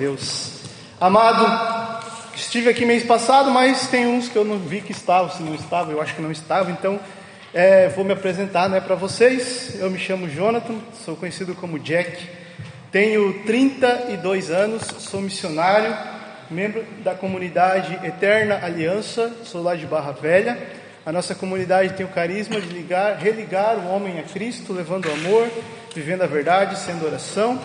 Deus. Amado, estive aqui mês passado, mas tem uns que eu não vi que estavam, se não estavam, eu acho que não estavam, então é, vou me apresentar né, para vocês. Eu me chamo Jonathan, sou conhecido como Jack, tenho 32 anos, sou missionário, membro da comunidade Eterna Aliança, sou lá de Barra Velha. A nossa comunidade tem o carisma de ligar, religar o homem a Cristo, levando amor, vivendo a verdade, sendo oração.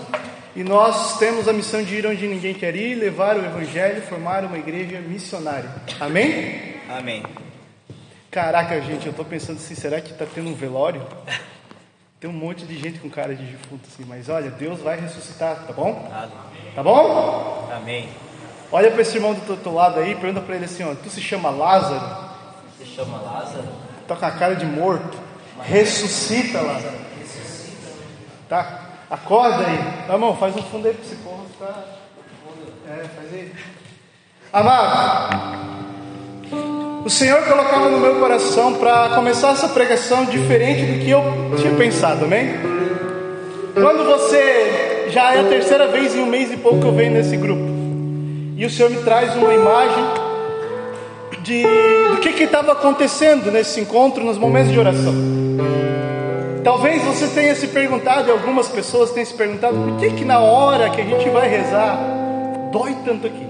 E nós temos a missão de ir onde ninguém quer ir, levar o Evangelho, formar uma igreja missionária. Amém? Amém. Caraca, gente, eu estou pensando assim, será que está tendo um velório? Tem um monte de gente com cara de defunto assim, mas olha, Deus vai ressuscitar, tá bom? Tá bom? Amém. Olha para esse irmão do outro lado aí, pergunta para ele assim, ó, tu se chama Lázaro? Se chama Lázaro? Tá com a cara de morto. Ressuscita, Lázaro. Tá? Acorda aí. Tá, irmão, faz um fundo aí para esse porra ficar. É, faz aí. Amado, o Senhor colocava no meu coração para começar essa pregação diferente do que eu tinha pensado, amém? Quando você já é a terceira vez em um mês e pouco que eu venho nesse grupo, e o Senhor me traz uma imagem de do que estava acontecendo nesse encontro, nos momentos de oração. Talvez você tenha se perguntado, e algumas pessoas tenham se perguntado, por que que na hora que a gente vai rezar, dói tanto aqui?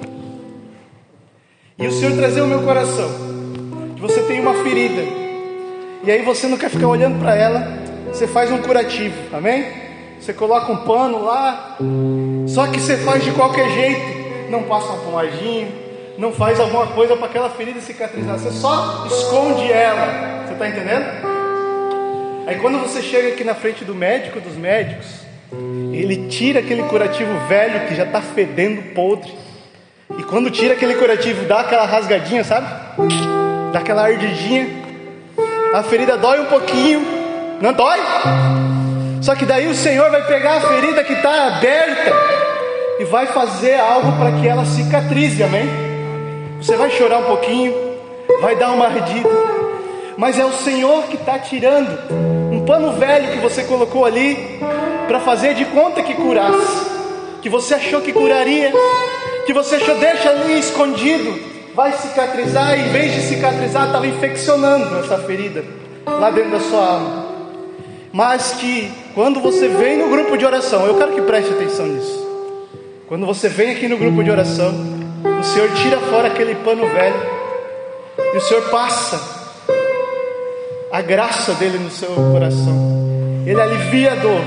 E o Senhor trazia o meu coração, que você tem uma ferida, e aí você não quer ficar olhando para ela, você faz um curativo, amém? Você coloca um pano lá, só que você faz de qualquer jeito, não passa uma pomadinha, não faz alguma coisa para aquela ferida cicatrizar, você só esconde ela, você está entendendo? Aí quando você chega aqui na frente do médico dos médicos, ele tira aquele curativo velho que já está fedendo podre. E quando tira aquele curativo, dá aquela rasgadinha, sabe? Dá aquela ardidinha. A ferida dói um pouquinho, não dói? Só que daí o Senhor vai pegar a ferida que está aberta e vai fazer algo para que ela cicatrize, amém? Você vai chorar um pouquinho, vai dar uma ardida, mas é o Senhor que está tirando um pano velho que você colocou ali para fazer de conta que curasse, que você achou que curaria, que você achou deixa ali escondido, vai cicatrizar e em vez de cicatrizar estava infeccionando essa ferida lá dentro da sua alma. Mas que quando você vem no grupo de oração, eu quero que preste atenção nisso. Quando você vem aqui no grupo de oração, o Senhor tira fora aquele pano velho e o Senhor passa a graça dele no seu coração. Ele alivia a dor.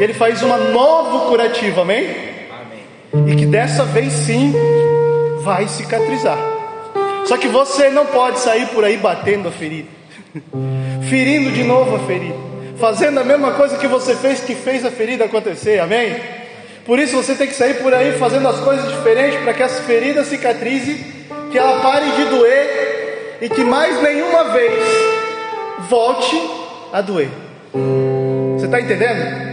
Ele faz uma nova curativa, amém? Amém. E que dessa vez sim vai cicatrizar. Só que você não pode sair por aí batendo a ferida, ferindo de novo a ferida, fazendo a mesma coisa que você fez que fez a ferida acontecer, amém? Por isso você tem que sair por aí fazendo as coisas diferentes para que essa ferida cicatrize, que ela pare de doer e que mais nenhuma vez volte a doer. Você está entendendo?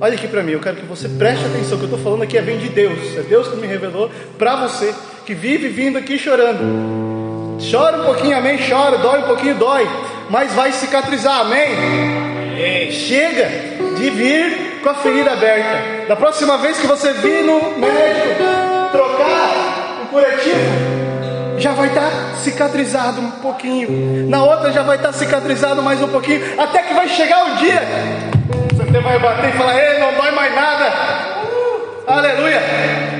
Olha aqui para mim, eu quero que você preste atenção. O que eu estou falando aqui é vem de Deus. É Deus que me revelou para você que vive vindo aqui chorando. Chora um pouquinho, amém? Chora, dói um pouquinho, dói, mas vai cicatrizar, amém? Amém. Chega de vir com a ferida aberta. Da próxima vez que você vir no médico trocar o curativo, já vai estar cicatrizado um pouquinho. Na outra já vai estar cicatrizado mais um pouquinho. Até que vai chegar o dia. Você vai bater e falar: Ei, não dói mais nada. Aleluia.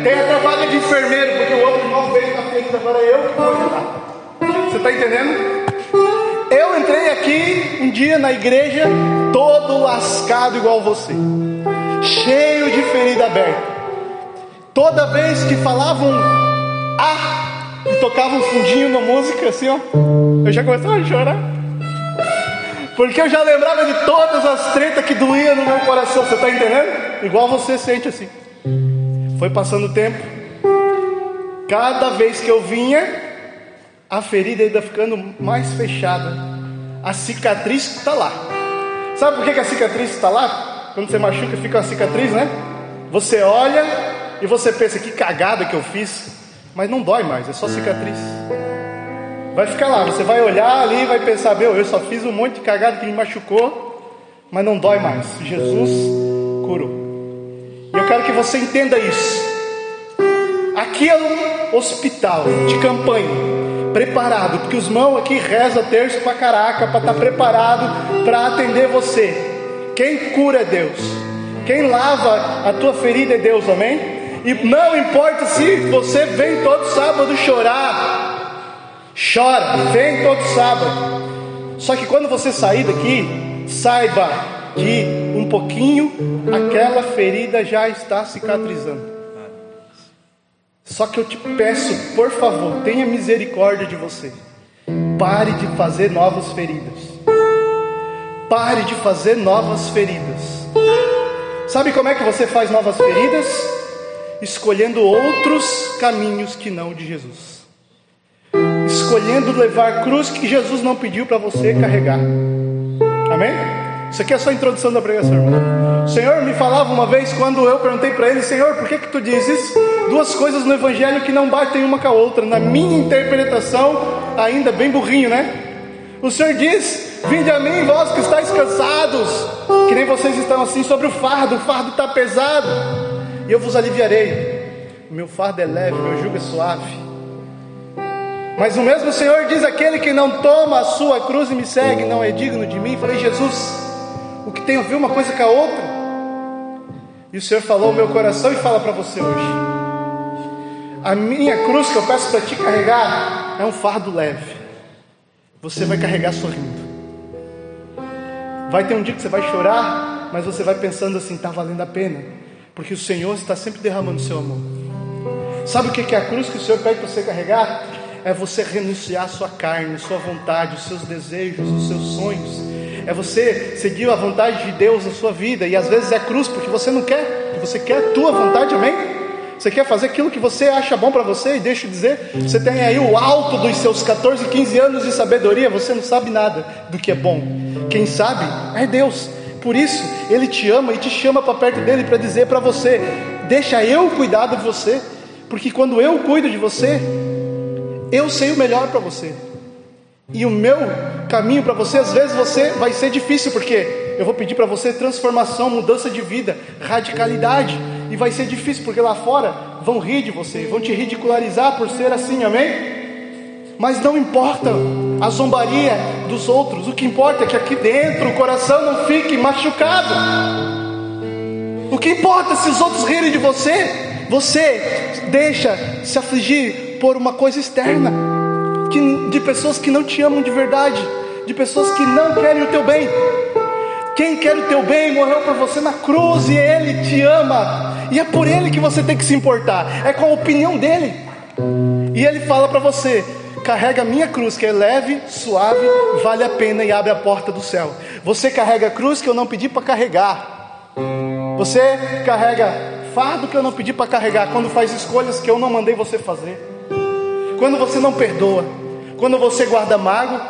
Tem até vaga de enfermeiro, porque o outro não veio com a ferida, agora eu que vou ajudar. Você está entendendo? Eu entrei aqui um dia na igreja, todo lascado igual você, cheio de ferida aberta. Toda vez que falavam ah, e tocavam um fundinho na música, assim, ó, eu já começava a chorar. Porque eu já lembrava de todas as tretas que doíam no meu coração, você está entendendo? Igual você sente assim. Foi passando o tempo, cada vez que eu vinha, a ferida ainda ficando mais fechada. A cicatriz está lá. Sabe por que a cicatriz está lá? Quando você machuca, fica uma cicatriz, né? Você olha e você pensa que cagada que eu fiz, mas não dói mais, é só cicatriz. Vai ficar lá, você vai olhar ali e vai pensar: meu, eu só fiz um monte de cagada que me machucou, mas não dói mais. Jesus curou. E eu quero que você entenda isso. que é um hospital de campanha, preparado, porque os mãos aqui reza terço para caraca, para estar tá preparado para atender você. Quem cura é Deus, quem lava a tua ferida é Deus, amém? E não importa se você vem todo sábado chorar, chora, vem todo sábado. Só que quando você sair daqui, saiba que um pouquinho aquela ferida já está cicatrizando. Só que eu te peço, por favor, tenha misericórdia de você. Pare de fazer novas feridas. Pare de fazer novas feridas. Sabe como é que você faz novas feridas? Escolhendo outros caminhos que não de Jesus, escolhendo levar cruz que Jesus não pediu para você carregar. Amém? Isso aqui é só a introdução da pregação, irmão. O Senhor me falava uma vez quando eu perguntei para ele, Senhor, por que que tu dizes duas coisas no Evangelho que não batem uma com a outra? Na minha interpretação, ainda bem burrinho, né? O Senhor diz: Vinde a mim, vós que estáis cansados, que nem vocês estão assim sobre o fardo, o fardo está pesado e eu vos aliviarei. O meu fardo é leve, o meu jugo é suave. Mas o mesmo Senhor diz: aquele que não toma a sua cruz e me segue não é digno de mim. Falei, Jesus, o que tem a ver uma coisa com a outra? E o Senhor falou ao meu coração e fala para você hoje: a minha cruz que eu peço para te carregar é um fardo leve. Você vai carregar sorrindo. Vai ter um dia que você vai chorar, mas você vai pensando assim: está valendo a pena porque o Senhor está sempre derramando seu amor. Sabe o que é a cruz que o Senhor pede para você carregar? É você renunciar a sua carne, a sua vontade, os seus desejos, os seus sonhos. É você seguir a vontade de Deus na sua vida. E às vezes é cruz porque você não quer, você quer a tua vontade, amém? Você quer fazer aquilo que você acha bom para você, e deixa eu dizer, você tem aí o alto dos seus 14, 15 anos de sabedoria, você não sabe nada do que é bom. Quem sabe é Deus. Por isso, Ele te ama e te chama para perto dele para dizer para você: deixa eu cuidar de você, porque quando eu cuido de você, eu sei o melhor para você. E o meu caminho para você, às vezes você vai ser difícil, porque eu vou pedir para você transformação, mudança de vida, radicalidade, e vai ser difícil, porque lá fora vão rir de você, vão te ridicularizar por ser assim, amém? Mas não importa a zombaria dos outros, o que importa é que aqui dentro o coração não fique machucado. O que importa se os outros rirem de você, você deixa se afligir por uma coisa externa, que, de pessoas que não te amam de verdade, de pessoas que não querem o teu bem. Quem quer o teu bem morreu por você na cruz e ele te ama, e é por ele que você tem que se importar, é com a opinião dele. E ele fala para você: carrega a minha cruz, que é leve, suave, vale a pena e abre a porta do céu. Você carrega a cruz que eu não pedi para carregar. Você carrega fardo que eu não pedi para carregar. Quando faz escolhas que eu não mandei você fazer. Quando você não perdoa. Quando você guarda mágoa.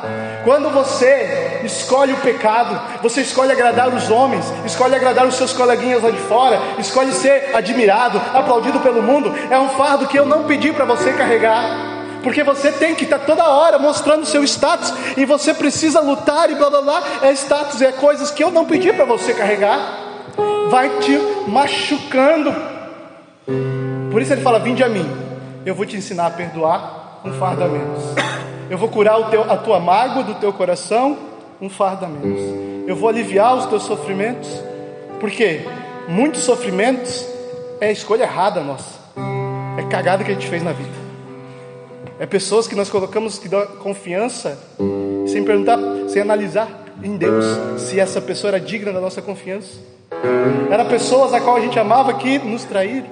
Quando você escolhe o pecado. Você escolhe agradar os homens. Escolhe agradar os seus coleguinhas lá de fora. Escolhe ser admirado, aplaudido pelo mundo. É um fardo que eu não pedi para você carregar porque você tem que estar toda hora mostrando seu status, e você precisa lutar e blá blá blá. É status, é coisas que eu não pedi para você carregar, vai te machucando. Por isso ele fala: Vinde a mim, eu vou te ensinar a perdoar um fardo a menos. Eu vou curar teu, a tua mágoa do teu coração, um fardo a menos. Eu vou aliviar os teus sofrimentos, porque muitos sofrimentos é a escolha errada nossa, é cagada que a gente fez na vida. É pessoas que nós colocamos que dão confiança sem perguntar, sem analisar em Deus se essa pessoa era digna da nossa confiança. Era pessoas a qual a gente amava que nos traíram.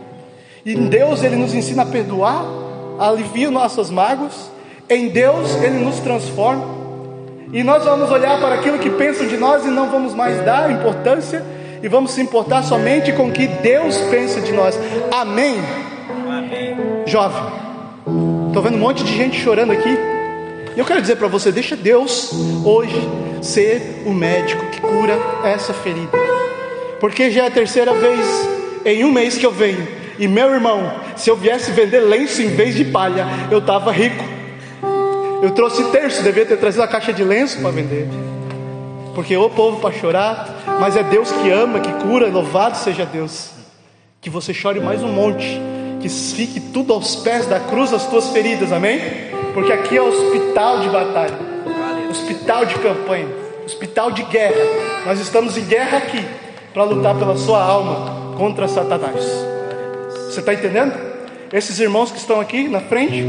E em Deus ele nos ensina a perdoar, alivia nossas mágoas. Em Deus ele nos transforma. E nós vamos olhar para aquilo que pensam de nós e não vamos mais dar importância e vamos se importar somente com o que Deus pensa de nós. Amém. Amém. Jovem, Estou vendo um monte de gente chorando aqui. E eu quero dizer para você: deixa Deus hoje ser o médico que cura essa ferida. Porque já é a terceira vez em um mês que eu venho. E meu irmão, se eu viesse vender lenço em vez de palha, eu estava rico. Eu trouxe terço, devia ter trazido a caixa de lenço para vender. Porque o povo para chorar, mas é Deus que ama, que cura, louvado seja Deus. Que você chore mais um monte que fique tudo aos pés da cruz as tuas feridas, amém? Porque aqui é hospital de batalha, hospital de campanha, hospital de guerra. Nós estamos em guerra aqui para lutar pela sua alma contra Satanás. Você está entendendo? Esses irmãos que estão aqui na frente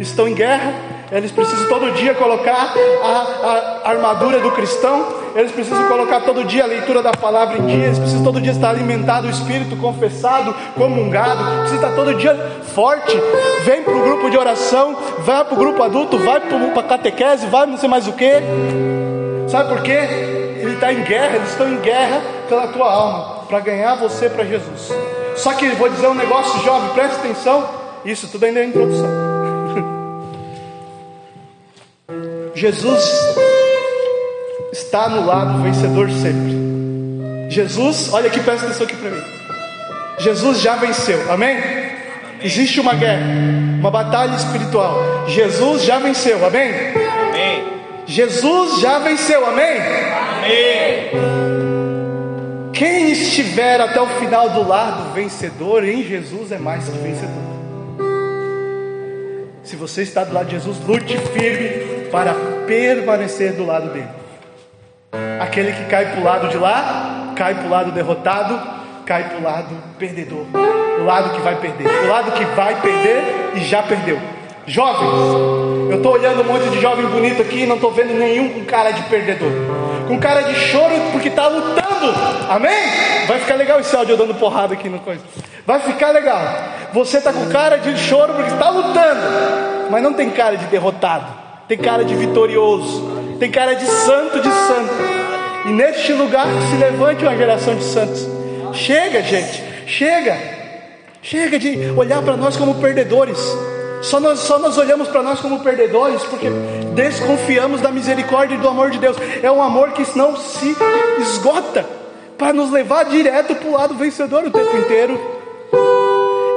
estão em guerra eles precisam todo dia colocar a, a, armadura do cristão, eles precisam colocar todo dia a leitura da palavra em dia, eles precisam todo dia estar alimentado o espírito, confessado, comungado, precisa estar todo dia forte. Vem para o grupo de oração, vai para o grupo adulto, vai para a catequese, vai não sei mais o que. Sabe por quê? Ele está em guerra, eles estão em guerra pela tua alma, para ganhar você para Jesus. Só que vou dizer um negócio, jovem, preste atenção. Isso tudo ainda é introdução. Jesus está no lado vencedor sempre. Jesus, olha aqui, presta atenção aqui para mim. Jesus já venceu, amém? amém? Existe uma guerra, uma batalha espiritual. Jesus já venceu, amém? Amém. Jesus já venceu, amém? Amém. Quem estiver até o final do lado vencedor em Jesus é mais que vencedor. Se você está do lado de Jesus, lute firme para permanecer do lado dele. Aquele que cai para o lado de lá, cai para o lado derrotado, cai para o lado perdedor. O lado que vai perder. O lado que vai perder e já perdeu. Jovens, eu estou olhando um monte de jovem bonito aqui e não estou vendo nenhum com cara de perdedor. Com cara de choro porque está lutando. Amém? Vai ficar legal esse áudio dando porrada aqui no coisa. Vai ficar legal. Você está com cara de choro porque está lutando, mas não tem cara de derrotado tem cara de vitorioso, tem cara de santo de santo. E neste lugar se levante uma geração de santos. Chega, gente, chega, chega de olhar para nós como perdedores. Só nós, só nós olhamos para nós como perdedores porque desconfiamos da misericórdia e do amor de Deus. É um amor que não se esgota para nos levar direto para o lado vencedor o tempo inteiro.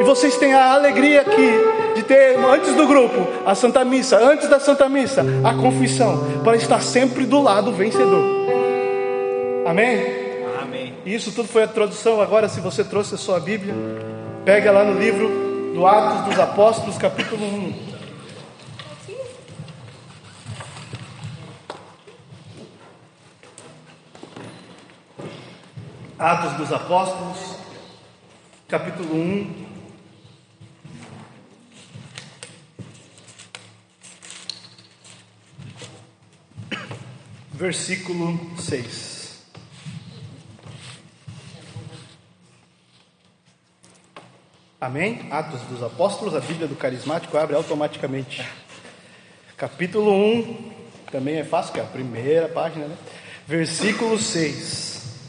E vocês têm a alegria aqui de ter antes do grupo a Santa Missa, antes da Santa Missa a confissão, para estar sempre do lado vencedor. Amém? Amém. Isso tudo foi a introdução. Agora, se você trouxe a sua Bíblia, pega lá no livro do Atos dos Apóstolos, capítulo 1. Atos dos Apóstolos, capítulo 1. Versículo 6. Amém? Atos dos Apóstolos, a Bíblia do Carismático abre automaticamente. Capítulo 1, também é fácil, que é a primeira página, né? Versículo 6.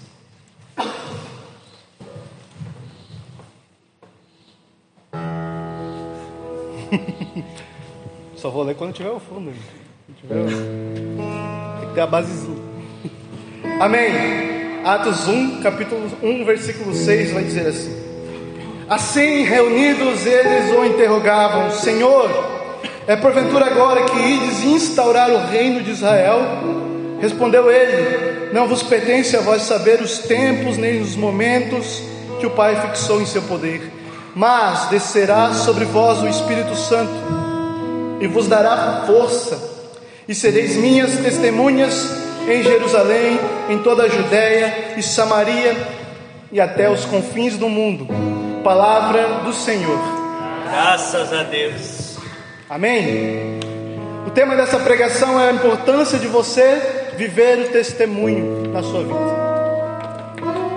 Só vou ler quando tiver o fundo. Tiver o basezinha. Amém. Atos 1, capítulo 1, versículo 6 vai dizer assim: Assim reunidos eles o interrogavam: Senhor, é porventura agora que ides instaurar o reino de Israel? Respondeu ele: Não vos pertence a vós saber os tempos nem os momentos que o Pai fixou em seu poder, mas descerá sobre vós o Espírito Santo e vos dará força e sereis minhas testemunhas em Jerusalém, em toda a Judéia e Samaria e até os confins do mundo. Palavra do Senhor. Graças a Deus. Amém. O tema dessa pregação é a importância de você viver o testemunho na sua vida.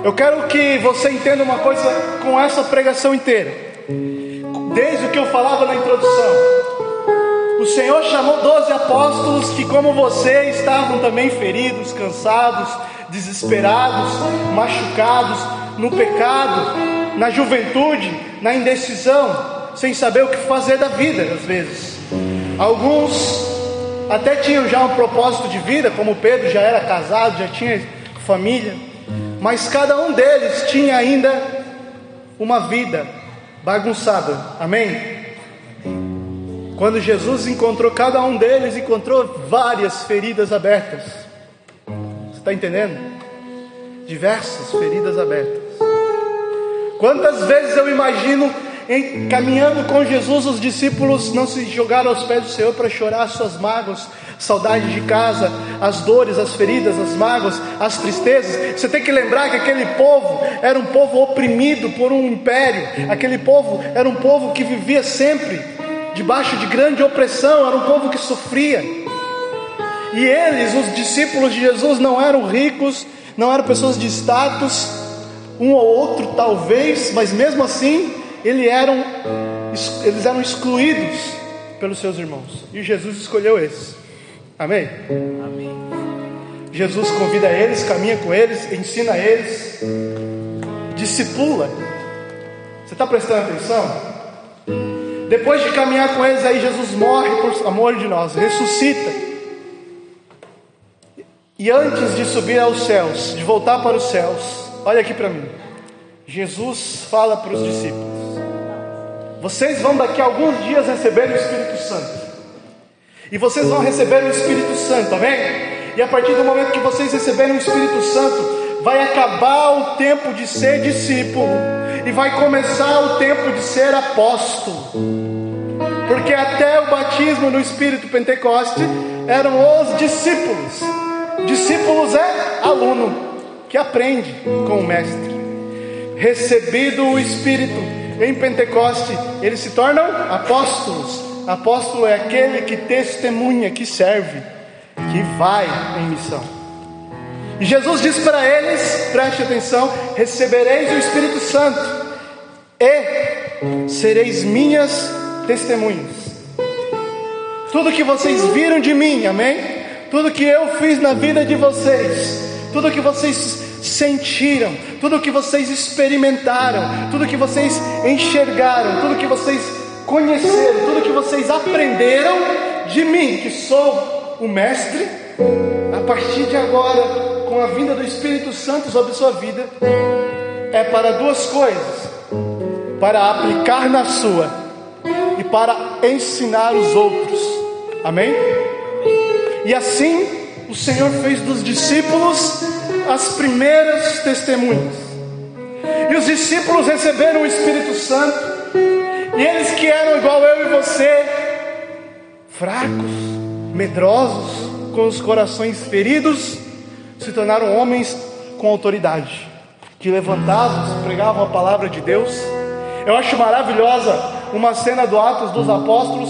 Eu quero que você entenda uma coisa com essa pregação inteira. Desde o que eu falava na introdução, o Senhor chamou doze apóstolos que, como você, estavam também feridos, cansados, desesperados, machucados no pecado, na juventude, na indecisão, sem saber o que fazer da vida, às vezes. Alguns até tinham já um propósito de vida, como Pedro já era casado, já tinha família, mas cada um deles tinha ainda uma vida bagunçada. Amém? Quando Jesus encontrou cada um deles, encontrou várias feridas abertas. Você está entendendo? Diversas feridas abertas. Quantas vezes eu imagino em, caminhando com Jesus, os discípulos não se jogaram aos pés do Senhor para chorar as suas mágoas, saudade de casa, as dores, as feridas, as mágoas, as tristezas. Você tem que lembrar que aquele povo era um povo oprimido por um império, aquele povo era um povo que vivia sempre debaixo de grande opressão, era um povo que sofria. E eles, os discípulos de Jesus, não eram ricos, não eram pessoas de status, um ou outro talvez, mas mesmo assim eles eram, eles eram excluídos pelos seus irmãos. E Jesus escolheu esses. Amém? Amém. Jesus convida eles, caminha com eles, ensina eles, discipula. Você está prestando atenção? Depois de caminhar com eles, aí Jesus morre por amor de nós, ressuscita. E antes de subir aos céus, de voltar para os céus, olha aqui para mim. Jesus fala para os discípulos: Vocês vão daqui a alguns dias receber o Espírito Santo. E vocês vão receber o Espírito Santo, amém? E a partir do momento que vocês receberem o Espírito Santo, vai acabar o tempo de ser discípulo e vai começar o tempo de ser apóstolo. Porque até o batismo no Espírito Pentecoste eram os discípulos. Discípulos é aluno que aprende com o mestre. Recebido o Espírito em Pentecoste, eles se tornam apóstolos. Apóstolo é aquele que testemunha, que serve, que vai em missão. Jesus diz para eles: preste atenção, recebereis o Espírito Santo e sereis minhas testemunhas. Tudo que vocês viram de mim, amém? Tudo que eu fiz na vida de vocês, tudo que vocês sentiram, tudo que vocês experimentaram, tudo que vocês enxergaram, tudo que vocês conheceram, tudo que vocês aprenderam de mim, que sou o Mestre, a partir de agora, com a vinda do Espírito Santo sobre sua vida, é para duas coisas: para aplicar na sua e para ensinar os outros. Amém? E assim o Senhor fez dos discípulos as primeiras testemunhas. E os discípulos receberam o Espírito Santo e eles que eram igual eu e você, fracos, medrosos, com os corações feridos, se tornaram homens com autoridade, que levantavam, pregavam a palavra de Deus. Eu acho maravilhosa uma cena do Atos dos Apóstolos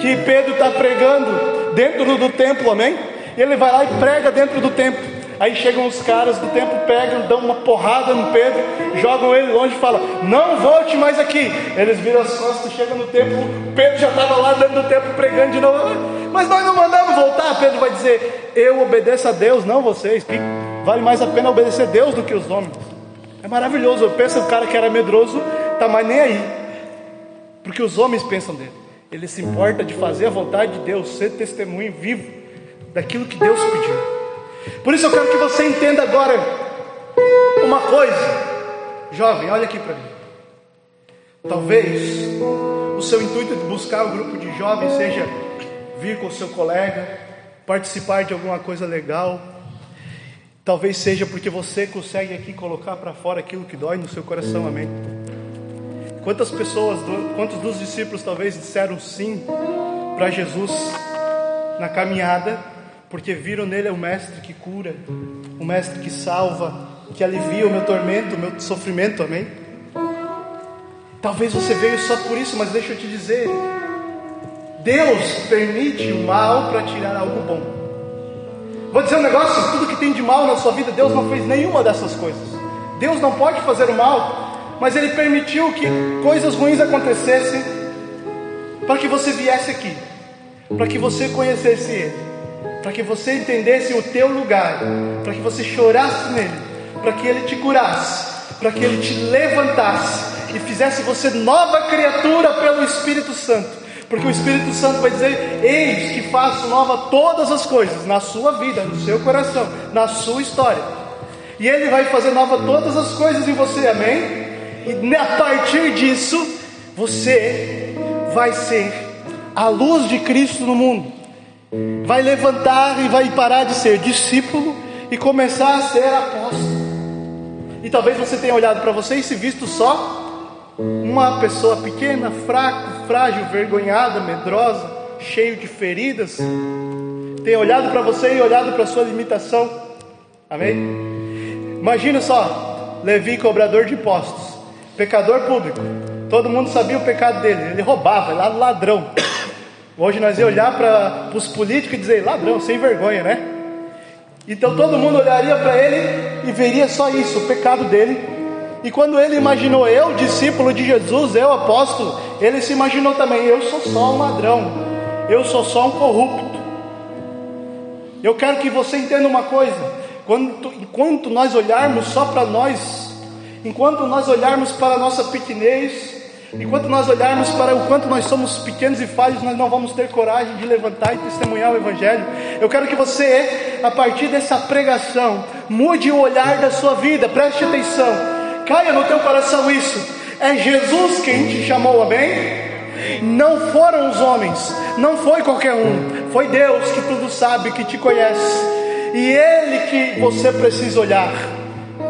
que Pedro está pregando dentro do templo, amém? E ele vai lá e prega dentro do templo. Aí chegam os caras do templo, pegam, dão uma porrada no Pedro, jogam ele longe e falam: Não volte mais aqui. Eles viram as costas, chegam no templo, Pedro já estava lá dentro do templo pregando de novo. Mas nós não mandamos voltar. Pedro vai dizer: Eu obedeço a Deus, não vocês. Vale mais a pena obedecer a Deus do que os homens. É maravilhoso. Eu penso o cara que era medroso, tá mais nem aí. Porque os homens pensam dele. Ele se importa de fazer a vontade de Deus, ser testemunho vivo daquilo que Deus pediu. Por isso eu quero que você entenda agora uma coisa. Jovem, olha aqui para mim. Talvez o seu intuito de buscar o grupo de jovens seja vir com o seu colega, participar de alguma coisa legal. Talvez seja porque você consegue aqui colocar para fora aquilo que dói no seu coração, amém? Quantas pessoas, quantos dos discípulos talvez disseram sim para Jesus na caminhada porque viram nele o mestre que cura, o mestre que salva, que alivia o meu tormento, o meu sofrimento, amém? Talvez você veio só por isso, mas deixa eu te dizer: Deus permite o mal para tirar algo bom. Vou dizer um negócio: tudo que tem de mal na sua vida, Deus não fez nenhuma dessas coisas. Deus não pode fazer o mal, mas Ele permitiu que coisas ruins acontecessem para que você viesse aqui, para que você conhecesse Ele para que você entendesse o teu lugar, para que você chorasse nele, para que ele te curasse, para que ele te levantasse e fizesse você nova criatura pelo Espírito Santo. Porque o Espírito Santo vai dizer: Eis que faço nova todas as coisas na sua vida, no seu coração, na sua história. E Ele vai fazer nova todas as coisas em você, amém? E a partir disso, você vai ser a luz de Cristo no mundo vai levantar e vai parar de ser discípulo e começar a ser apóstolo. E talvez você tenha olhado para você e se visto só uma pessoa pequena, fraca, frágil, vergonhada, medrosa, cheio de feridas, tem olhado para você e olhado para sua limitação. Amém? Imagina só, Levi, cobrador de impostos, pecador público. Todo mundo sabia o pecado dele, ele roubava, ele era ladrão. Hoje nós ia olhar para os políticos e dizer, ladrão, sem vergonha, né? Então todo mundo olharia para ele e veria só isso, o pecado dele. E quando ele imaginou eu, discípulo de Jesus, eu apóstolo, ele se imaginou também, eu sou só um ladrão, eu sou só um corrupto. Eu quero que você entenda uma coisa: quando, enquanto nós olharmos só para nós, enquanto nós olharmos para a nossa pequenez, enquanto nós olharmos para o quanto nós somos pequenos e falhos, nós não vamos ter coragem de levantar e testemunhar o Evangelho. Eu quero que você, a partir dessa pregação, mude o olhar da sua vida, preste atenção. Caia no teu coração isso. É Jesus quem te chamou, amém? Não foram os homens, não foi qualquer um, foi Deus que tudo sabe, que te conhece, e Ele que você precisa olhar.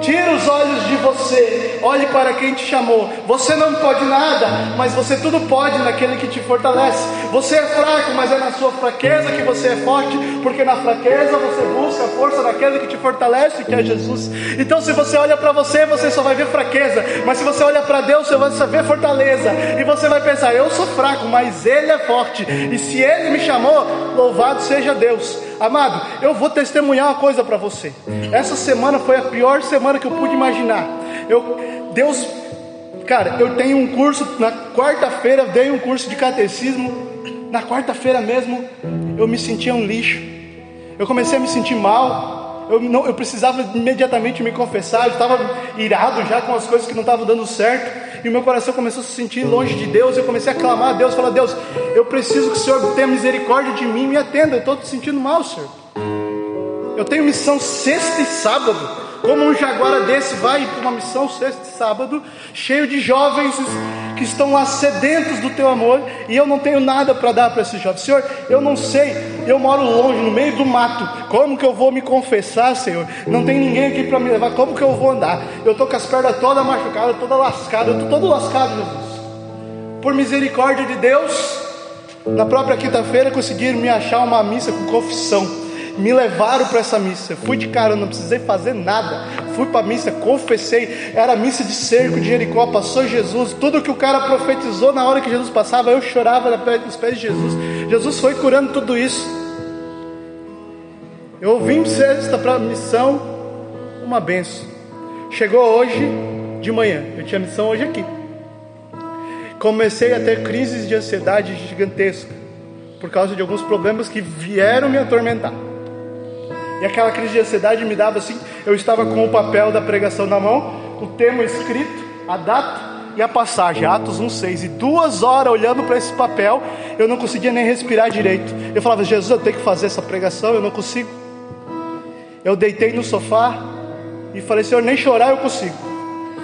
Tira os olhos de você, olhe para quem te chamou. Você não pode nada, mas você tudo pode naquele que te fortalece. Você é fraco, mas é na sua fraqueza que você é forte, porque na fraqueza você busca a força naquele que te fortalece, que é Jesus. Então, se você olha para você, você só vai ver fraqueza, mas se você olha para Deus, você vai ver fortaleza, e você vai pensar: eu sou fraco, mas Ele é forte, e se Ele me chamou, louvado seja Deus. Amado, eu vou testemunhar uma coisa para você. Essa semana foi a pior semana que eu pude imaginar. Eu, Deus, cara, eu tenho um curso na quarta-feira, dei um curso de catecismo. Na quarta-feira mesmo, eu me sentia um lixo. Eu comecei a me sentir mal. Eu, não, eu precisava imediatamente me confessar. Eu estava irado já com as coisas que não estavam dando certo e o meu coração começou a se sentir longe de Deus. Eu comecei a clamar a Deus, falar: Deus, eu preciso que o Senhor tenha misericórdia de mim, me atenda. Eu estou te sentindo mal, Senhor. Eu tenho missão sexta e sábado. Como um jaguara desse vai para uma missão sexta sábado, cheio de jovens que estão lá sedentos do teu amor, e eu não tenho nada para dar para esses jovens. Senhor, eu não sei, eu moro longe, no meio do mato, como que eu vou me confessar, Senhor? Não tem ninguém aqui para me levar, como que eu vou andar? Eu estou com as pernas todas machucadas, toda lascada, eu estou todo lascado, Jesus. Por misericórdia de Deus, na própria quinta-feira conseguiram me achar uma missa com confissão me levaram para essa missa. Fui de cara, não precisei fazer nada. Fui para a missa, confessei. Era missa de cerco de Jericó, passou Jesus. Tudo que o cara profetizou na hora que Jesus passava, eu chorava nos pés de Jesus. Jesus foi curando tudo isso. Eu vim sexta para a missão, uma benção. Chegou hoje de manhã, eu tinha missão hoje aqui. Comecei a ter crises de ansiedade gigantesca por causa de alguns problemas que vieram me atormentar. E aquela crise de ansiedade me dava assim, eu estava com o papel da pregação na mão, o tema escrito, a data e a passagem, Atos 1,6. E duas horas olhando para esse papel, eu não conseguia nem respirar direito. Eu falava, Jesus, eu tenho que fazer essa pregação, eu não consigo. Eu deitei no sofá e falei, Senhor, nem chorar eu consigo.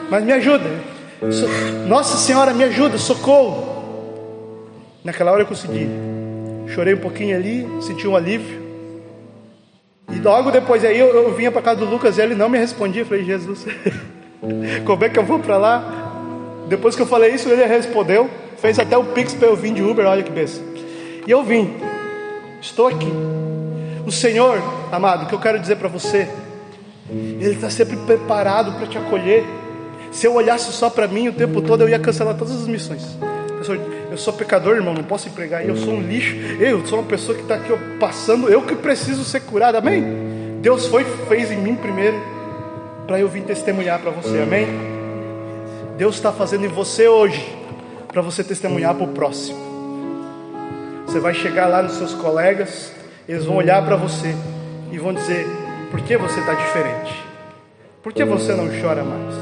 Mas me ajuda. Nossa Senhora, me ajuda, socorro. Naquela hora eu consegui. Chorei um pouquinho ali, senti um alívio. E logo depois aí eu, eu vinha para casa do Lucas e ele não me respondia. Eu falei, Jesus, como é que eu vou para lá? Depois que eu falei isso, ele respondeu. Fez até o Pix para eu vir de Uber, olha que besta. E eu vim. Estou aqui. O Senhor, amado, o que eu quero dizer para você, Ele está sempre preparado para te acolher. Se eu olhasse só para mim o tempo todo, eu ia cancelar todas as missões. Eu sou pecador, irmão, não posso pregar. Eu sou um lixo. Eu sou uma pessoa que está aqui passando. Eu que preciso ser curado. Amém? Deus foi fez em mim primeiro para eu vir testemunhar para você. Amém? Deus está fazendo em você hoje para você testemunhar para o próximo. Você vai chegar lá nos seus colegas, eles vão olhar para você e vão dizer: por que você está diferente? Por que você não chora mais?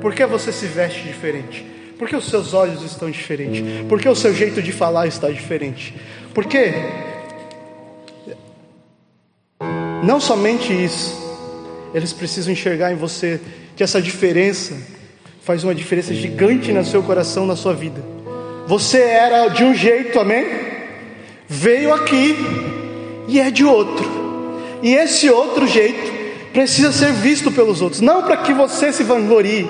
Por que você se veste diferente? Por que os seus olhos estão diferentes? Por que o seu jeito de falar está diferente? Porque não somente isso, eles precisam enxergar em você que essa diferença faz uma diferença gigante no seu coração, na sua vida. Você era de um jeito, amém? Veio aqui e é de outro. E esse outro jeito precisa ser visto pelos outros, não para que você se vanglorie,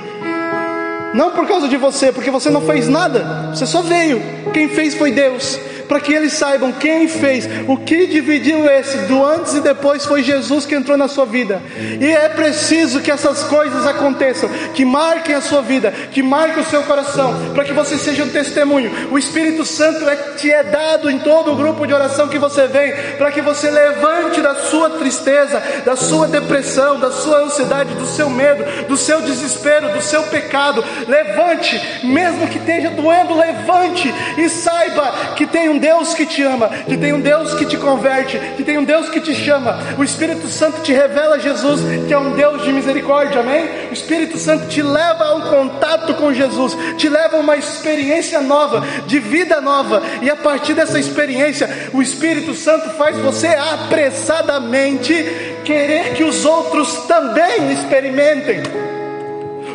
Não por causa de você, porque você não fez nada, você só veio. Quem fez foi Deus para que eles saibam quem fez, o que dividiu esse do antes e depois foi Jesus que entrou na sua vida. E é preciso que essas coisas aconteçam, que marquem a sua vida, que marquem o seu coração, para que você seja um testemunho. O Espírito Santo é, te é dado em todo o grupo de oração que você vem, para que você levante da sua tristeza, da sua depressão, da sua ansiedade, do seu medo, do seu desespero, do seu pecado. Levante, mesmo que esteja doendo, levante e saiba que tem um Deus que te ama, que tem um Deus que te converte, que tem um Deus que te chama. O Espírito Santo te revela Jesus, que é um Deus de misericórdia, amém? O Espírito Santo te leva a um contato com Jesus, te leva a uma experiência nova, de vida nova, e a partir dessa experiência, o Espírito Santo faz você apressadamente querer que os outros também experimentem.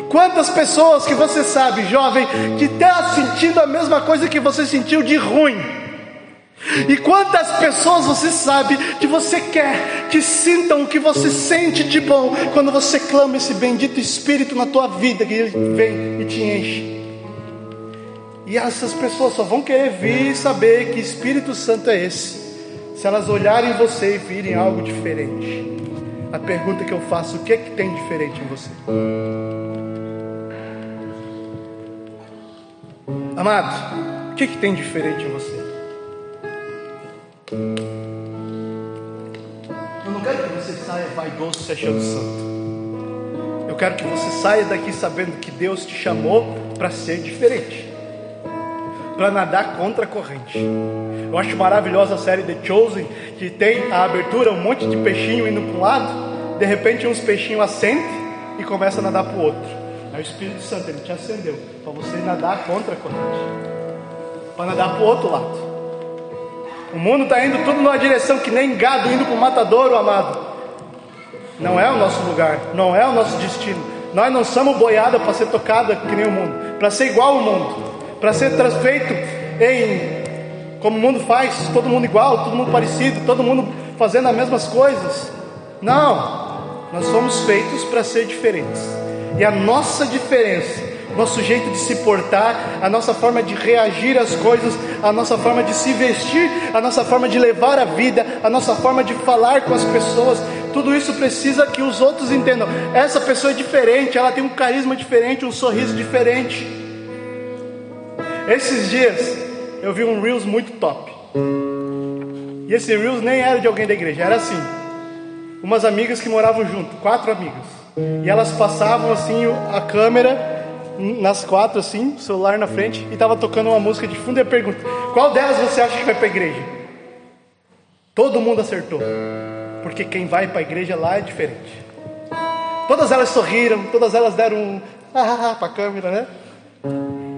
Quantas pessoas que você sabe, jovem, que está sentindo a mesma coisa que você sentiu de ruim, e quantas pessoas você sabe que você quer que sintam o que você sente de bom quando você clama esse bendito Espírito na tua vida, que ele vem e te enche. E essas pessoas só vão querer vir e saber que Espírito Santo é esse, se elas olharem você e virem algo diferente. A pergunta que eu faço: o que é que tem diferente em você? Amado, o que é que tem diferente em você? Eu não quero que você saia vaidoso se achando santo. Eu quero que você saia daqui sabendo que Deus te chamou para ser diferente, para nadar contra a corrente. Eu acho maravilhosa a série The Chosen, que tem a abertura, um monte de peixinho indo para um lado, de repente uns peixinhos acendem e começa a nadar para o outro. Aí o Espírito Santo ele te acendeu para você nadar contra a corrente, para nadar para o outro lado. O mundo está indo tudo numa direção que nem gado indo para o matadouro, amado. Não é o nosso lugar, não é o nosso destino. Nós não somos boiada para ser tocada que nem o mundo, para ser igual ao mundo, para ser transfeito em como o mundo faz, todo mundo igual, todo mundo parecido, todo mundo fazendo as mesmas coisas. Não, nós somos feitos para ser diferentes. E a nossa diferença nosso jeito de se portar, a nossa forma de reagir às coisas, a nossa forma de se vestir, a nossa forma de levar a vida, a nossa forma de falar com as pessoas. Tudo isso precisa que os outros entendam. Essa pessoa é diferente, ela tem um carisma diferente, um sorriso diferente. Esses dias eu vi um Reels muito top. E esse Reels nem era de alguém da igreja, era assim. Umas amigas que moravam junto, quatro amigas. E elas passavam assim a câmera nas quatro, assim, celular na frente, e estava tocando uma música de fundo e pergunta: Qual delas você acha que vai para a igreja? Todo mundo acertou, porque quem vai para a igreja lá é diferente. Todas elas sorriram, todas elas deram um ah, para a câmera, né?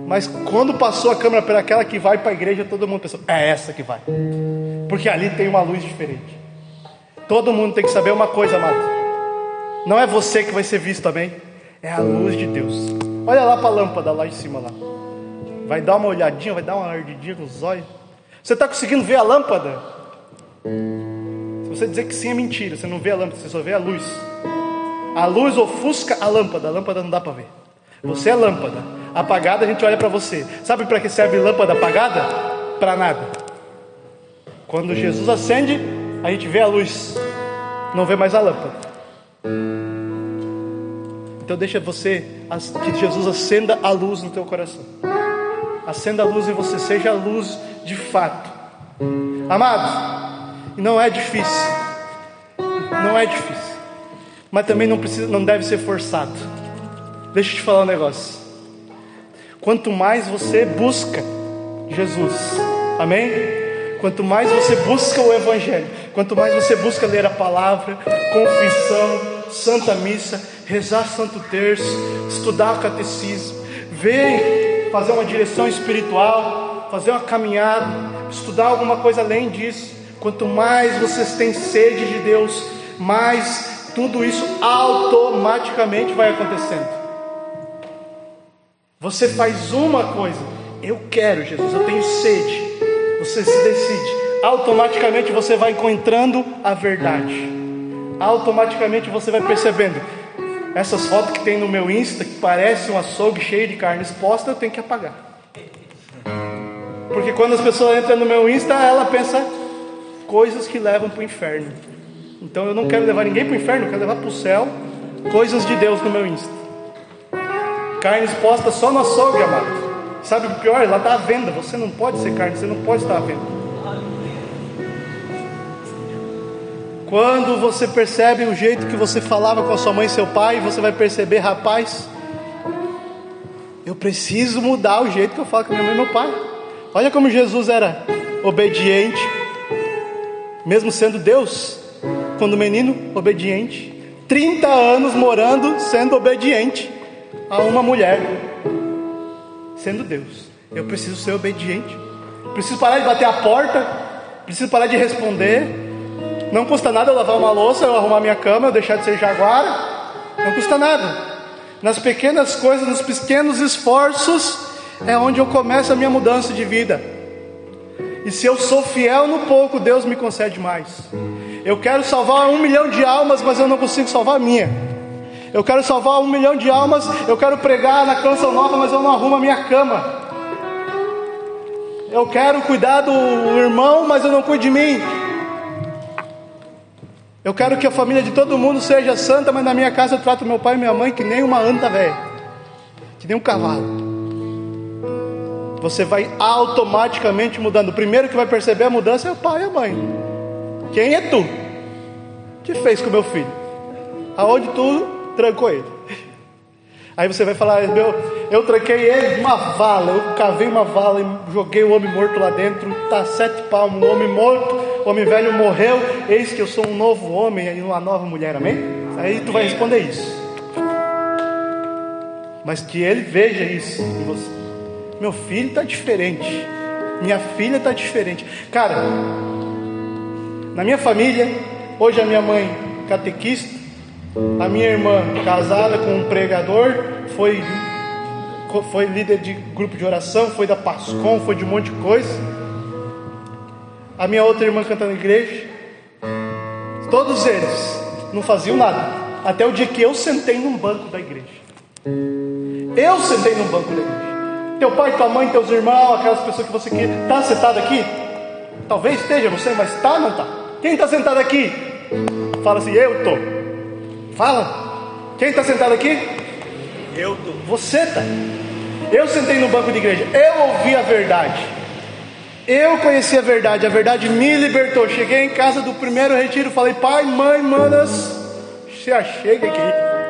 Mas quando passou a câmera para aquela que vai para a igreja, todo mundo pensou: é essa que vai, porque ali tem uma luz diferente. Todo mundo tem que saber uma coisa, amado: não é você que vai ser visto também, é a luz de Deus. Olha lá para a lâmpada lá em cima lá. Vai dar uma olhadinha, vai dar uma ardidinha nos olhos. Você está conseguindo ver a lâmpada? Se você dizer que sim é mentira, você não vê a lâmpada, você só vê a luz. A luz ofusca a lâmpada, a lâmpada não dá para ver. Você é lâmpada. Apagada a gente olha para você. Sabe para que serve lâmpada apagada? Para nada. Quando Jesus acende, a gente vê a luz, não vê mais a lâmpada. Então deixa você, que Jesus acenda a luz no teu coração. Acenda a luz e você seja a luz de fato. Amado, não é difícil. Não é difícil. Mas também não precisa, não deve ser forçado. Deixa eu te falar um negócio. Quanto mais você busca Jesus, amém? Quanto mais você busca o Evangelho, quanto mais você busca ler a palavra, confissão, Santa Missa, rezar Santo Terço, estudar catecismo, vem fazer uma direção espiritual, fazer uma caminhada, estudar alguma coisa além disso. Quanto mais vocês têm sede de Deus, mais tudo isso automaticamente vai acontecendo. Você faz uma coisa, eu quero, Jesus, eu tenho sede. Você se decide, automaticamente você vai encontrando a verdade. Automaticamente você vai percebendo Essas fotos que tem no meu Insta, que parece um açougue cheio de carne exposta, eu tenho que apagar. Porque quando as pessoas entram no meu Insta, ela pensa coisas que levam para o inferno. Então eu não quero levar ninguém para o inferno, eu quero levar para o céu coisas de Deus no meu Insta. Carne exposta só no açougue, amado. Sabe o pior? Ela está à venda. Você não pode ser carne, você não pode estar à venda. Quando você percebe o jeito que você falava com a sua mãe e seu pai, você vai perceber, rapaz, eu preciso mudar o jeito que eu falo com a minha mãe e meu pai. Olha como Jesus era obediente, mesmo sendo Deus, quando menino obediente, 30 anos morando sendo obediente a uma mulher, sendo Deus. Eu preciso ser obediente, preciso parar de bater a porta, preciso parar de responder, não custa nada eu lavar uma louça, eu arrumar minha cama, eu deixar de ser jaguar. Não custa nada. Nas pequenas coisas, nos pequenos esforços, é onde eu começo a minha mudança de vida. E se eu sou fiel no pouco, Deus me concede mais. Eu quero salvar um milhão de almas, mas eu não consigo salvar a minha. Eu quero salvar um milhão de almas, eu quero pregar na canção nova, mas eu não arrumo a minha cama. Eu quero cuidar do irmão, mas eu não cuido de mim. Eu quero que a família de todo mundo seja santa, mas na minha casa eu trato meu pai e minha mãe que nem uma anta velha, que nem um cavalo. Você vai automaticamente mudando. O primeiro que vai perceber a mudança é o pai e a mãe. Quem é tu? O que fez com meu filho? Aonde tu trancou ele? Aí você vai falar, meu, eu tranquei ele numa vala, eu cavei uma vala e joguei o homem morto lá dentro, tá sete palmos, o homem morto, o homem velho morreu, eis que eu sou um novo homem e uma nova mulher, amém? Aí tu vai responder isso. Mas que ele veja isso em você. Meu filho está diferente, minha filha está diferente. Cara, na minha família, hoje a minha mãe catequista, a minha irmã, casada com um pregador, foi, foi líder de grupo de oração, foi da Pascom, foi de um monte de coisa. A minha outra irmã cantando na igreja. Todos eles não faziam nada. Até o dia que eu sentei num banco da igreja. Eu sentei num banco da igreja. Teu pai, tua mãe, teus irmãos, aquelas pessoas que você quer. Está sentado aqui? Talvez esteja você, mas está não está? Quem está sentado aqui? Fala assim, eu estou. Fala. Quem está sentado aqui? Eu tô. Você está. Eu sentei no banco de igreja. Eu ouvi a verdade. Eu conheci a verdade. A verdade me libertou. Cheguei em casa do primeiro retiro. Falei, pai, mãe, manas, se achega aqui.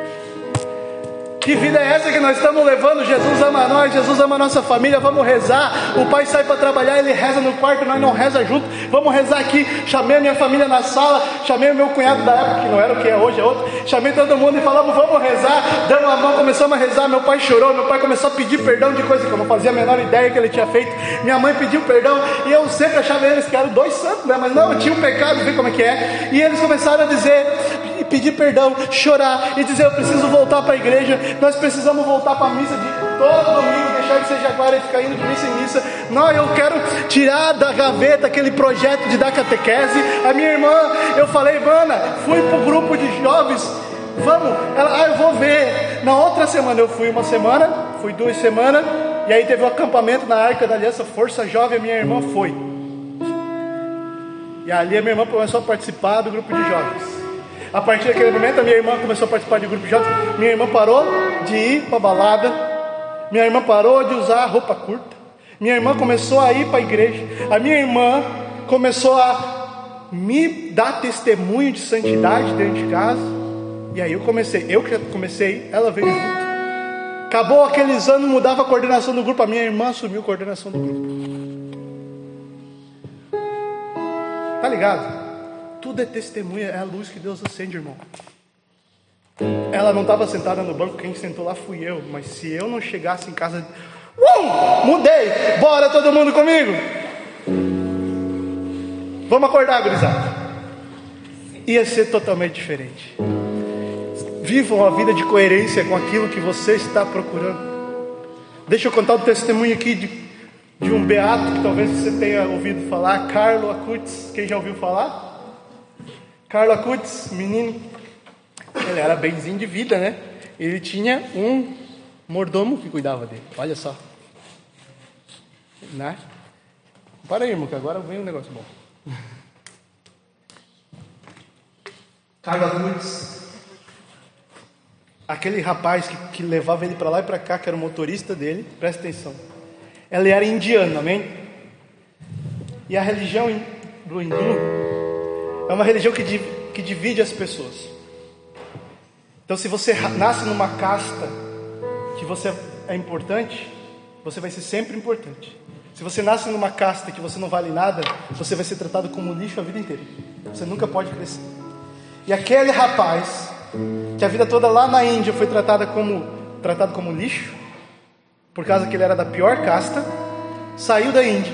Que vida é essa que nós estamos levando? Jesus ama nós, Jesus ama a nossa família. Vamos rezar. O pai sai para trabalhar, ele reza no quarto, nós não reza junto. Vamos rezar aqui. Chamei a minha família na sala, chamei o meu cunhado da época, que não era o que é hoje, é outro. Chamei todo mundo e falamos: Vamos rezar. Damos a mão, começamos a rezar. Meu pai chorou, meu pai começou a pedir perdão de coisa que eu não fazia a menor ideia que ele tinha feito. Minha mãe pediu perdão e eu sempre achava eles que eram dois santos, né? Mas não, eu tinha um pecado, vê como é que é. E eles começaram a dizer: pedir perdão, chorar e dizer: Eu preciso voltar para a igreja. Nós precisamos voltar para a missa de todo domingo, deixar de ser jaguar e ficar indo de missa em missa. Não, eu quero tirar da gaveta aquele projeto de dar catequese. A minha irmã, eu falei, mana, fui para o grupo de jovens. Vamos, ela, ah, eu vou ver. Na outra semana eu fui uma semana, fui duas semanas, e aí teve um acampamento na Arca da Aliança Força Jovem, a minha irmã foi. E ali a minha irmã começou a participar do grupo de jovens. A partir daquele momento, a minha irmã começou a participar de grupo jovens. Minha irmã parou de ir para balada. Minha irmã parou de usar roupa curta. Minha irmã começou a ir para a igreja. A minha irmã começou a me dar testemunho de santidade dentro de casa. E aí eu comecei. Eu que comecei, ela veio junto. Acabou aqueles anos, mudava a coordenação do grupo. A minha irmã assumiu a coordenação do grupo. Tá ligado? Tudo é testemunha, é a luz que Deus acende, irmão. Ela não estava sentada no banco, quem sentou lá fui eu. Mas se eu não chegasse em casa, mudei, bora todo mundo comigo. Vamos acordar, gurizada. Ia ser totalmente diferente. Vivam a vida de coerência com aquilo que você está procurando. Deixa eu contar o um testemunho aqui de, de um beato que talvez você tenha ouvido falar, Carlo Acutis. Quem já ouviu falar? Carlo Acutis, menino, ele era benzinho de vida, né? ele tinha um mordomo que cuidava dele. Olha só. Né? Para aí, irmão, que agora vem um negócio bom. Carla Woods, aquele rapaz que, que levava ele para lá e para cá, que era o motorista dele, presta atenção. Ela era indiana, amém? E a religião do hindu é uma religião que, que divide as pessoas. Então, se você nasce numa casta que você é importante, você vai ser sempre importante. Se você nasce numa casta que você não vale nada, você vai ser tratado como lixo a vida inteira. Você nunca pode crescer. E aquele rapaz, que a vida toda lá na Índia foi tratada como, tratado como lixo, por causa que ele era da pior casta, saiu da Índia,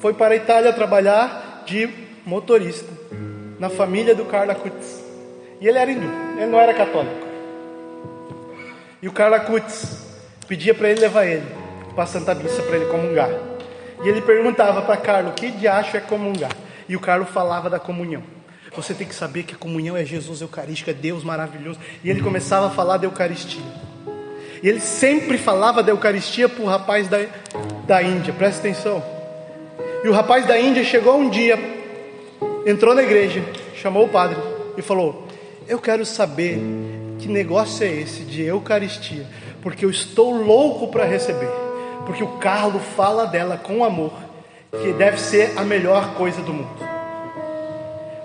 foi para a Itália trabalhar de motorista na família do Carla Kutz. E ele era hindu, ele não era católico. E o Carla Kutz pedia para ele levar ele para a Santa Missa para ele comungar. E ele perguntava para Carlos que de acho é comungar. E o Carlos falava da comunhão. Você tem que saber que a comunhão é Jesus Eucarístico, é Deus maravilhoso. E ele começava a falar da Eucaristia. E ele sempre falava da Eucaristia para o rapaz da, da Índia, presta atenção. E o rapaz da Índia chegou um dia, entrou na igreja, chamou o padre e falou: Eu quero saber que negócio é esse de Eucaristia, porque eu estou louco para receber. Porque o Carlos fala dela com amor, que deve ser a melhor coisa do mundo.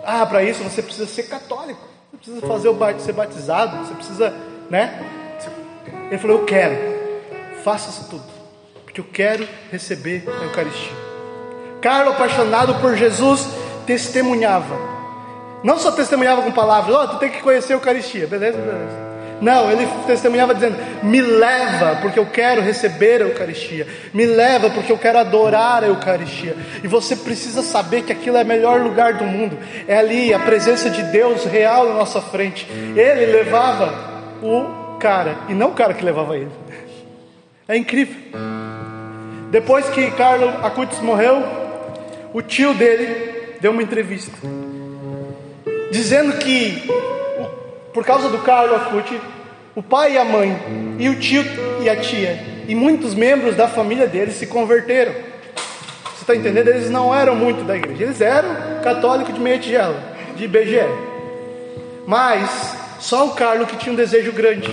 Ah, para isso você precisa ser católico. Você precisa fazer o ser batizado, você precisa, né? Ele falou: "Eu quero. Faça isso tudo, porque eu quero receber a Eucaristia." Carlos, apaixonado por Jesus, testemunhava. Não só testemunhava com palavras, ó, oh, tu tem que conhecer a Eucaristia, beleza, beleza. Não, ele testemunhava dizendo: Me leva, porque eu quero receber a Eucaristia. Me leva, porque eu quero adorar a Eucaristia. E você precisa saber que aquilo é o melhor lugar do mundo. É ali a presença de Deus real na nossa frente. Ele levava o cara, e não o cara que levava ele. É incrível. Depois que Carlos Acutis morreu, o tio dele deu uma entrevista, dizendo que por causa do Carlo Acuti, o pai e a mãe, e o tio e a tia, e muitos membros da família deles se converteram. Você está entendendo? Eles não eram muito da igreja, eles eram católicos de meia tigela, de BGE. Mas só o Carlo que tinha um desejo grande.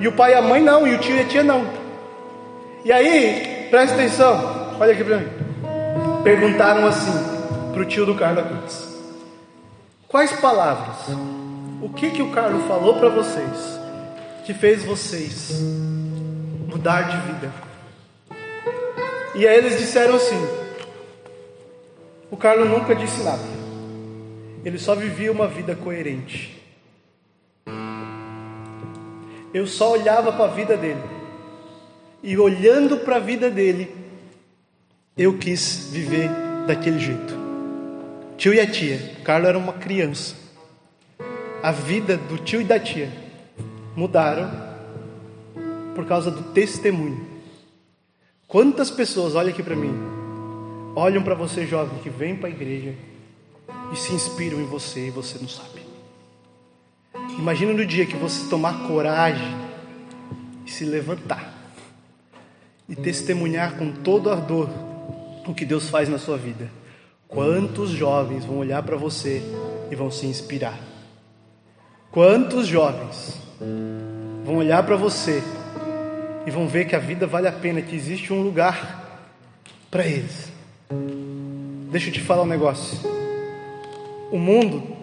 E o pai e a mãe não, e o tio e a tia não. E aí, presta atenção, olha aqui para mim. Perguntaram assim para o tio do Carlo Acutis: Quais palavras o que que o Carlos falou para vocês que fez vocês mudar de vida? E aí eles disseram assim: O Carlos nunca disse nada. Ele só vivia uma vida coerente. Eu só olhava para a vida dele. E olhando para a vida dele, eu quis viver daquele jeito. Tio e a tia, Carlos era uma criança a vida do tio e da tia mudaram por causa do testemunho. Quantas pessoas, olha aqui para mim, olham para você jovem que vem para a igreja e se inspiram em você e você não sabe. Imagina no dia que você tomar coragem e se levantar e testemunhar com todo ardor o que Deus faz na sua vida. Quantos jovens vão olhar para você e vão se inspirar? Quantos jovens vão olhar para você e vão ver que a vida vale a pena, que existe um lugar para eles? Deixa eu te falar um negócio. O mundo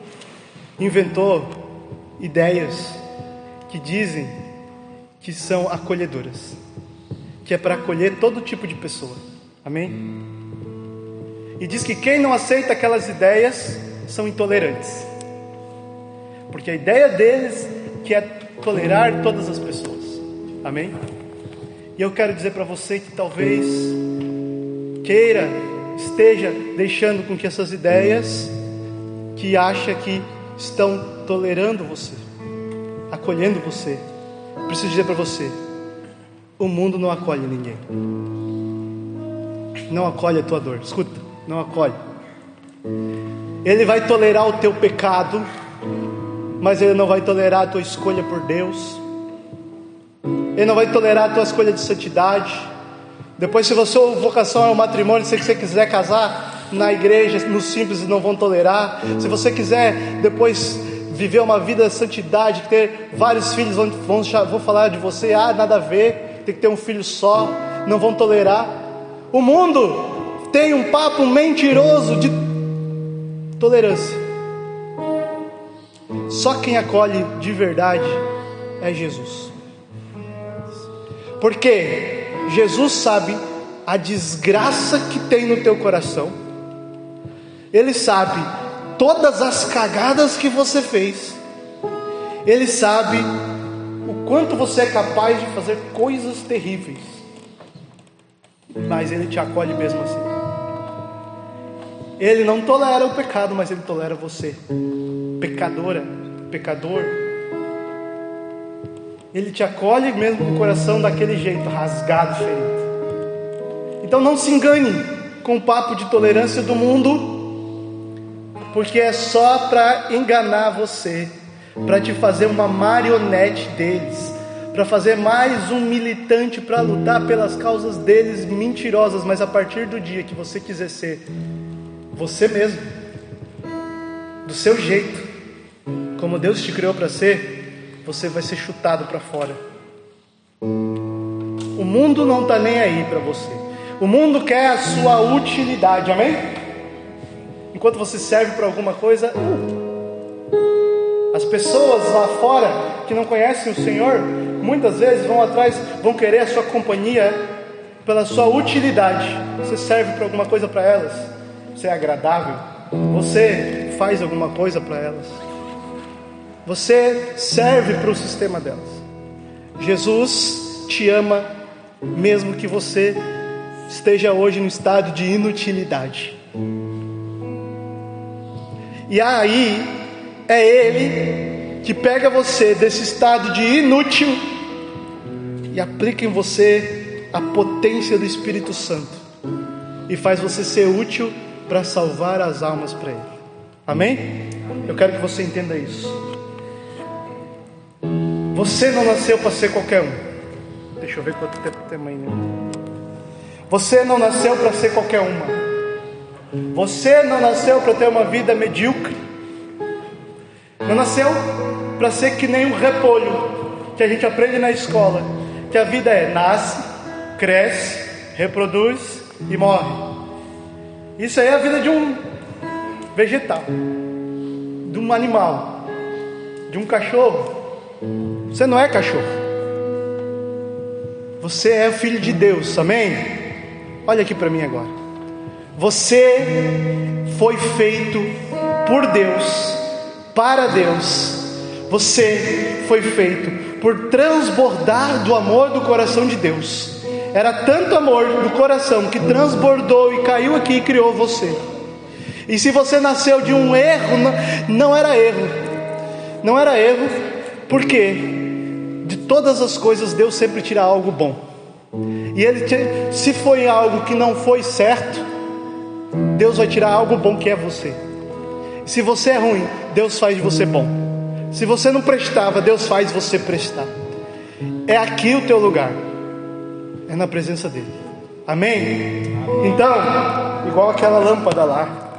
inventou ideias que dizem que são acolhedoras, que é para acolher todo tipo de pessoa. Amém? E diz que quem não aceita aquelas ideias são intolerantes porque a ideia deles que é tolerar todas as pessoas. Amém? E eu quero dizer para você que talvez queira, esteja deixando com que essas ideias que acha que estão tolerando você, acolhendo você. Preciso dizer para você, o mundo não acolhe ninguém. Não acolhe a tua dor. Escuta, não acolhe. Ele vai tolerar o teu pecado mas Ele não vai tolerar a tua escolha por Deus. Ele não vai tolerar a tua escolha de santidade. Depois, se a sua vocação é o matrimônio, se você quiser casar na igreja, no simples, não vão tolerar. Se você quiser depois viver uma vida de santidade, ter vários filhos, vão, vão falar de você, ah, nada a ver, tem que ter um filho só, não vão tolerar. O mundo tem um papo mentiroso de tolerância. Só quem acolhe de verdade é Jesus. Porque Jesus sabe a desgraça que tem no teu coração. Ele sabe todas as cagadas que você fez. Ele sabe o quanto você é capaz de fazer coisas terríveis. Mas ele te acolhe mesmo assim. Ele não tolera o pecado, mas ele tolera você. Pecadora, pecador. Ele te acolhe mesmo com o coração daquele jeito, rasgado, ferido. Então não se engane com o papo de tolerância do mundo, porque é só para enganar você, para te fazer uma marionete deles, para fazer mais um militante para lutar pelas causas deles mentirosas, mas a partir do dia que você quiser ser você mesmo, do seu jeito, como Deus te criou para ser, você vai ser chutado para fora. O mundo não está nem aí para você. O mundo quer a sua utilidade, amém? Enquanto você serve para alguma coisa, as pessoas lá fora que não conhecem o Senhor, muitas vezes vão atrás, vão querer a sua companhia pela sua utilidade. Você serve para alguma coisa para elas, você é agradável, você faz alguma coisa para elas, você serve para o sistema delas. Jesus te ama, mesmo que você esteja hoje no estado de inutilidade. E aí é Ele que pega você desse estado de inútil e aplica em você a potência do Espírito Santo e faz você ser útil para salvar as almas para Ele. Amém? Eu quero que você entenda isso. Você não nasceu para ser qualquer um. Deixa eu ver quanto tempo tem mãe. Né? Você não nasceu para ser qualquer uma. Você não nasceu para ter uma vida medíocre. Não nasceu para ser que nem um repolho que a gente aprende na escola. Que a vida é nasce, cresce, reproduz e morre. Isso aí é a vida de um vegetal, de um animal, de um cachorro. Você não é cachorro. Você é filho de Deus, amém? Olha aqui para mim agora. Você foi feito por Deus, para Deus. Você foi feito por transbordar do amor do coração de Deus. Era tanto amor do coração que transbordou e caiu aqui e criou você. E se você nasceu de um erro, não era erro. Não era erro, porque de todas as coisas Deus sempre tira algo bom. E ele, se foi algo que não foi certo, Deus vai tirar algo bom que é você. Se você é ruim, Deus faz de você bom. Se você não prestava, Deus faz você prestar. É aqui o teu lugar. É na presença dele. Amém? Então, igual aquela lâmpada lá.